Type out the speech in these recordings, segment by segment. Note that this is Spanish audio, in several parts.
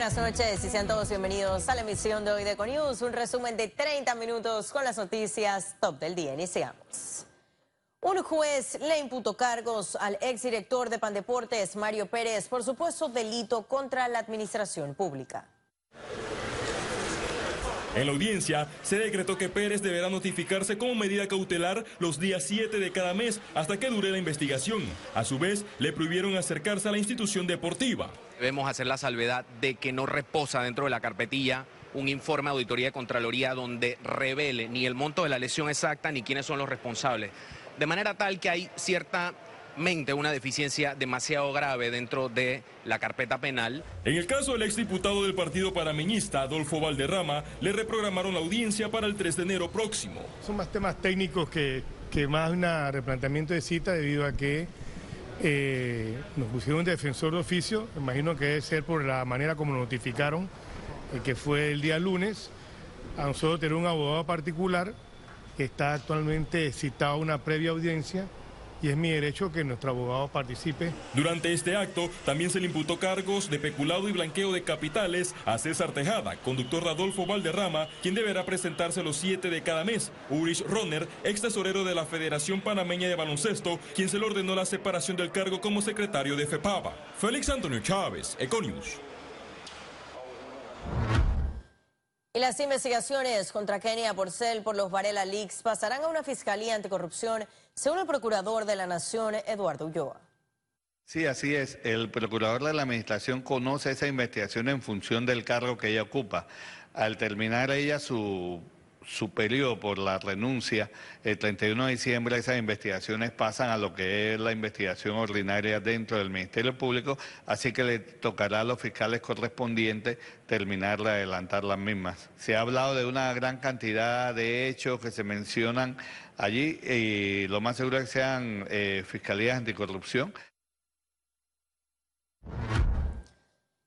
buenas noches y sean todos bienvenidos a la emisión de hoy de Econius, un resumen de 30 minutos con las noticias top del día. Iniciamos. Un juez le imputó cargos al exdirector de Pandeportes, Mario Pérez, por supuesto delito contra la administración pública. En la audiencia se decretó que Pérez deberá notificarse como medida cautelar los días 7 de cada mes hasta que dure la investigación. A su vez, le prohibieron acercarse a la institución deportiva. Debemos hacer la salvedad de que no reposa dentro de la carpetilla un informe de auditoría de Contraloría donde revele ni el monto de la lesión exacta ni quiénes son los responsables. De manera tal que hay cierta una deficiencia demasiado grave dentro de la carpeta penal. En el caso del exdiputado del partido parameñista, Adolfo Valderrama, le reprogramaron la audiencia para el 3 de enero próximo. Son más temas técnicos que, que más un replanteamiento de cita debido a que eh, nos pusieron defensor de oficio, imagino que debe ser por la manera como notificaron, eh, que fue el día lunes. A nosotros tener un abogado particular que está actualmente citado a una previa audiencia y es mi derecho que nuestro abogado participe. Durante este acto también se le imputó cargos de peculado y blanqueo de capitales a César Tejada, conductor Radolfo Valderrama, quien deberá presentarse los siete de cada mes. Ulrich Ronner, ex tesorero de la Federación Panameña de Baloncesto, quien se le ordenó la separación del cargo como secretario de FEPAVA. Félix Antonio Chávez, Econius. Y las investigaciones contra Kenia Porcel por los Varela Leaks pasarán a una fiscalía anticorrupción, según el procurador de la Nación, Eduardo Ulloa. Sí, así es. El procurador de la Administración conoce esa investigación en función del cargo que ella ocupa. Al terminar ella su su por la renuncia, el 31 de diciembre esas investigaciones pasan a lo que es la investigación ordinaria dentro del Ministerio Público, así que le tocará a los fiscales correspondientes terminar de adelantar las mismas. Se ha hablado de una gran cantidad de hechos que se mencionan allí y lo más seguro es que sean eh, fiscalías anticorrupción.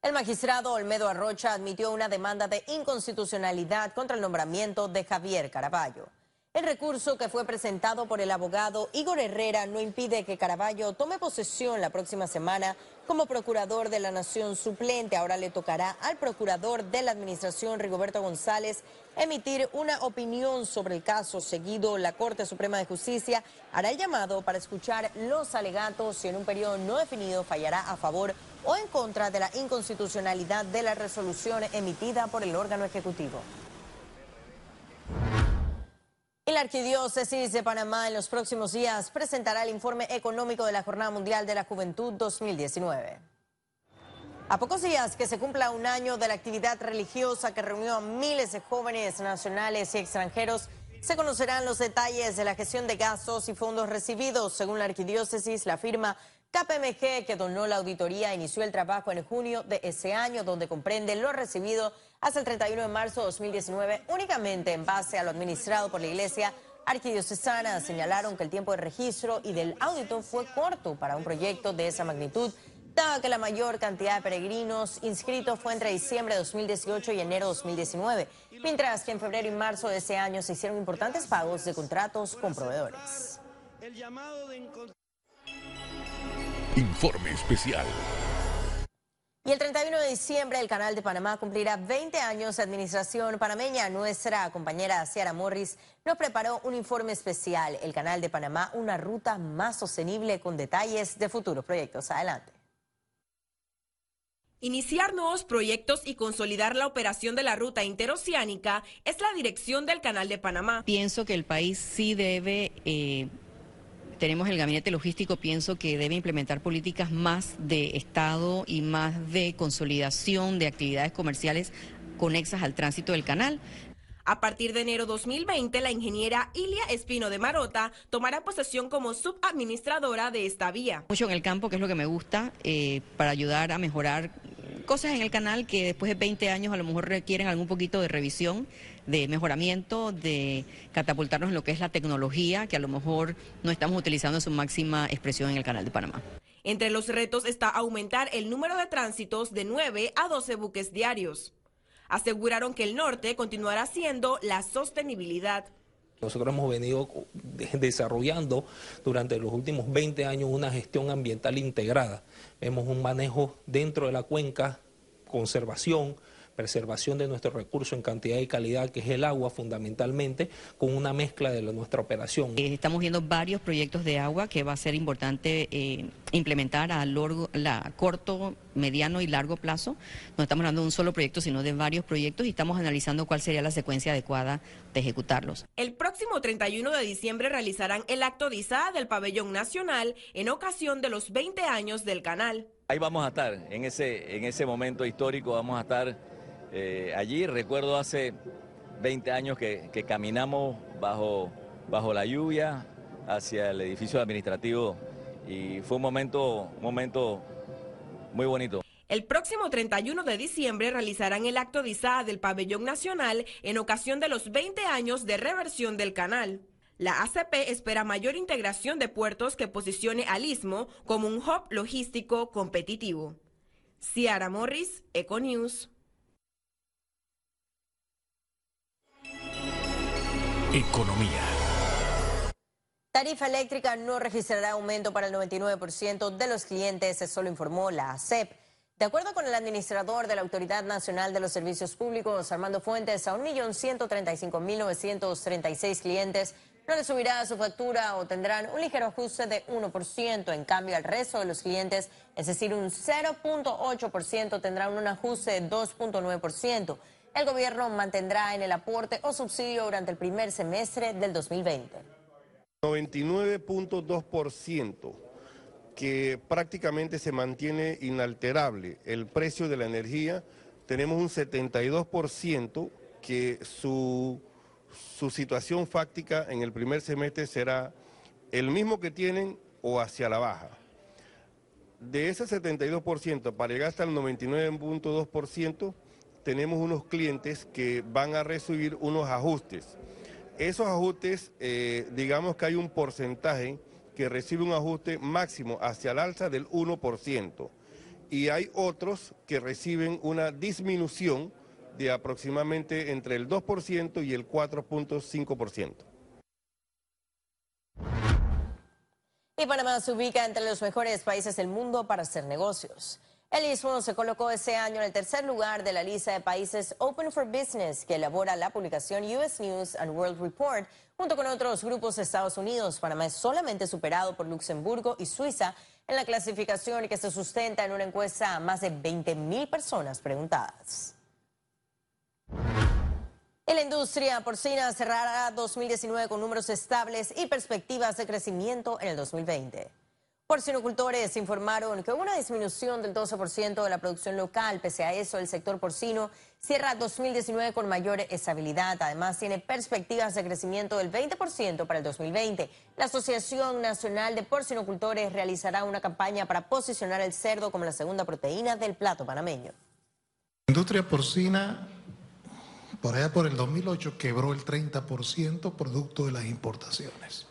El magistrado Olmedo Arrocha admitió una demanda de inconstitucionalidad contra el nombramiento de Javier Caraballo. El recurso que fue presentado por el abogado Igor Herrera no impide que Caraballo tome posesión la próxima semana como procurador de la Nación suplente. Ahora le tocará al procurador de la Administración, Rigoberto González, emitir una opinión sobre el caso. Seguido, la Corte Suprema de Justicia hará el llamado para escuchar los alegatos y en un periodo no definido fallará a favor o en contra de la inconstitucionalidad de la resolución emitida por el órgano ejecutivo. Y la Arquidiócesis de Panamá en los próximos días presentará el informe económico de la Jornada Mundial de la Juventud 2019. A pocos días que se cumpla un año de la actividad religiosa que reunió a miles de jóvenes nacionales y extranjeros, se conocerán los detalles de la gestión de gastos y fondos recibidos. Según la arquidiócesis, la firma KPMG, que donó la auditoría, inició el trabajo en junio de ese año, donde comprende lo recibido hasta el 31 de marzo de 2019, únicamente en base a lo administrado por la Iglesia Arquidiocesana. Señalaron que el tiempo de registro y del audito fue corto para un proyecto de esa magnitud, dado que la mayor cantidad de peregrinos inscritos fue entre diciembre de 2018 y enero de 2019, mientras que en febrero y marzo de ese año se hicieron importantes pagos de contratos con proveedores. El llamado de Informe especial. Y el 31 de diciembre el Canal de Panamá cumplirá 20 años de administración panameña. Nuestra compañera Ciara Morris nos preparó un informe especial. El Canal de Panamá, una ruta más sostenible con detalles de futuros proyectos. Adelante. Iniciar nuevos proyectos y consolidar la operación de la ruta interoceánica es la dirección del Canal de Panamá. Pienso que el país sí debe eh, tenemos el gabinete logístico, pienso que debe implementar políticas más de Estado y más de consolidación de actividades comerciales conexas al tránsito del canal. A partir de enero 2020, la ingeniera Ilia Espino de Marota tomará posesión como subadministradora de esta vía. Mucho en el campo, que es lo que me gusta, eh, para ayudar a mejorar cosas en el canal que después de 20 años a lo mejor requieren algún poquito de revisión, de mejoramiento, de catapultarnos en lo que es la tecnología, que a lo mejor no estamos utilizando su máxima expresión en el canal de Panamá. Entre los retos está aumentar el número de tránsitos de 9 a 12 buques diarios. Aseguraron que el norte continuará siendo la sostenibilidad. Nosotros hemos venido desarrollando durante los últimos 20 años una gestión ambiental integrada. Vemos un manejo dentro de la cuenca conservación, preservación de nuestro recurso en cantidad y calidad, que es el agua fundamentalmente, con una mezcla de nuestra operación. Eh, estamos viendo varios proyectos de agua que va a ser importante eh, implementar a corto, mediano y largo plazo. No estamos hablando de un solo proyecto, sino de varios proyectos y estamos analizando cuál sería la secuencia adecuada de ejecutarlos. El próximo 31 de diciembre realizarán el acto de izada del pabellón nacional en ocasión de los 20 años del canal. Ahí vamos a estar, en ese, en ese momento histórico vamos a estar eh, allí. Recuerdo hace 20 años que, caminamos bajo, bajo la lluvia hacia el edificio administrativo y fue un momento, momento muy bonito. El próximo 31 de diciembre realizarán el acto de izada del pabellón nacional en ocasión de los 20 años de reversión del canal. La ACP espera mayor integración de puertos que posicione al Istmo como un hub logístico competitivo. Ciara Morris, Econews. Economía. Tarifa eléctrica no registrará aumento para el 99% de los clientes, eso lo informó la ACEP. De acuerdo con el administrador de la Autoridad Nacional de los Servicios Públicos, Armando Fuentes, a 1.135.936 clientes no les subirá su factura o tendrán un ligero ajuste de 1%. En cambio, al resto de los clientes, es decir, un 0.8%, tendrán un ajuste de 2.9% el gobierno mantendrá en el aporte o subsidio durante el primer semestre del 2020. 99.2% que prácticamente se mantiene inalterable el precio de la energía. Tenemos un 72% que su, su situación fáctica en el primer semestre será el mismo que tienen o hacia la baja. De ese 72%, para llegar hasta el 99.2%, tenemos unos clientes que van a recibir unos ajustes. Esos ajustes, eh, digamos que hay un porcentaje que recibe un ajuste máximo hacia el alza del 1%. Y hay otros que reciben una disminución de aproximadamente entre el 2% y el 4.5%. Y Panamá se ubica entre los mejores países del mundo para hacer negocios. El Istmo se colocó ese año en el tercer lugar de la lista de países Open for Business que elabora la publicación US News and World Report junto con otros grupos de Estados Unidos. Panamá es solamente superado por Luxemburgo y Suiza en la clasificación que se sustenta en una encuesta a más de 20 mil personas preguntadas. La industria porcina cerrará 2019 con números estables y perspectivas de crecimiento en el 2020. Porcinocultores informaron que hubo una disminución del 12% de la producción local. Pese a eso, el sector porcino cierra 2019 con mayor estabilidad. Además, tiene perspectivas de crecimiento del 20% para el 2020. La Asociación Nacional de Porcinocultores realizará una campaña para posicionar el cerdo como la segunda proteína del plato panameño. La industria porcina, por allá por el 2008, quebró el 30% producto de las importaciones.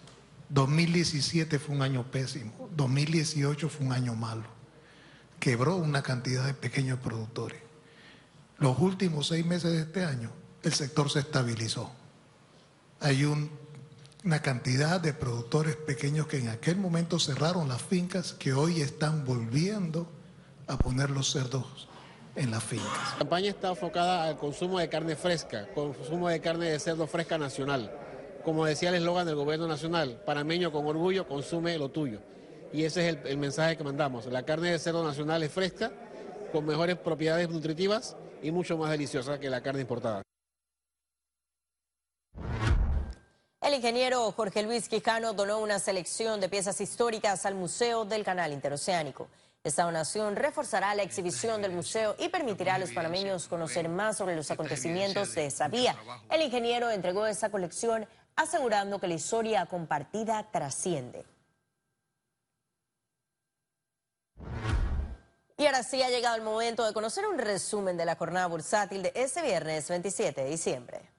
2017 fue un año pésimo, 2018 fue un año malo. Quebró una cantidad de pequeños productores. Los últimos seis meses de este año, el sector se estabilizó. Hay una cantidad de productores pequeños que en aquel momento cerraron las fincas que hoy están volviendo a poner los cerdos en las fincas. La campaña está enfocada al consumo de carne fresca, consumo de carne de cerdo fresca nacional como decía el eslogan del gobierno nacional, panameño con orgullo, consume lo tuyo. Y ese es el, mensaje que mandamos. La carne de cerdo nacional es fresca, con mejores propiedades nutritivas y mucho más deliciosa que la carne importada. El ingeniero Jorge Luis Quijano donó una selección de piezas históricas al Museo del Canal Interoceánico. Esta donación reforzará la exhibición del museo y permitirá a los panameños conocer más sobre los acontecimientos de esa vía. El ingeniero entregó esa colección asegurando que la historia compartida trasciende. Y ahora sí ha llegado el momento de conocer un resumen de la jornada bursátil de este viernes 27 de diciembre.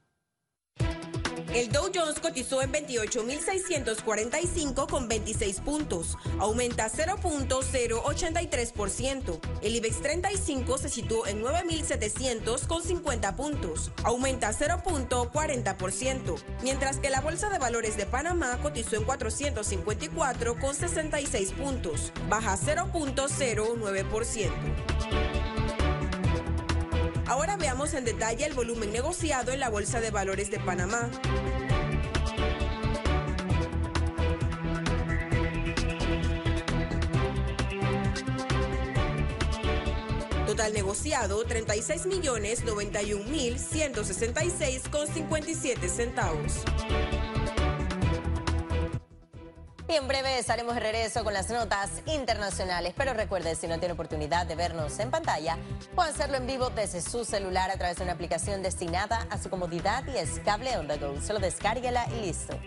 El Dow Jones cotizó en 28.645 con 26 puntos, aumenta 0.083%. El IBEX 35 se situó en 9.700 con 50 puntos, aumenta 0.40%, mientras que la Bolsa de Valores de Panamá cotizó en 454 con 66 puntos, baja 0.09%. Ahora veamos en detalle el volumen negociado en la Bolsa de Valores de Panamá. Total negociado 36 millones 91 mil 166 con 57 centavos. Y en breve estaremos de regreso con las notas internacionales. Pero recuerde, si no tiene oportunidad de vernos en pantalla, puede hacerlo en vivo desde su celular a través de una aplicación destinada a su comodidad y es cable on the go. Solo descárguela y listo.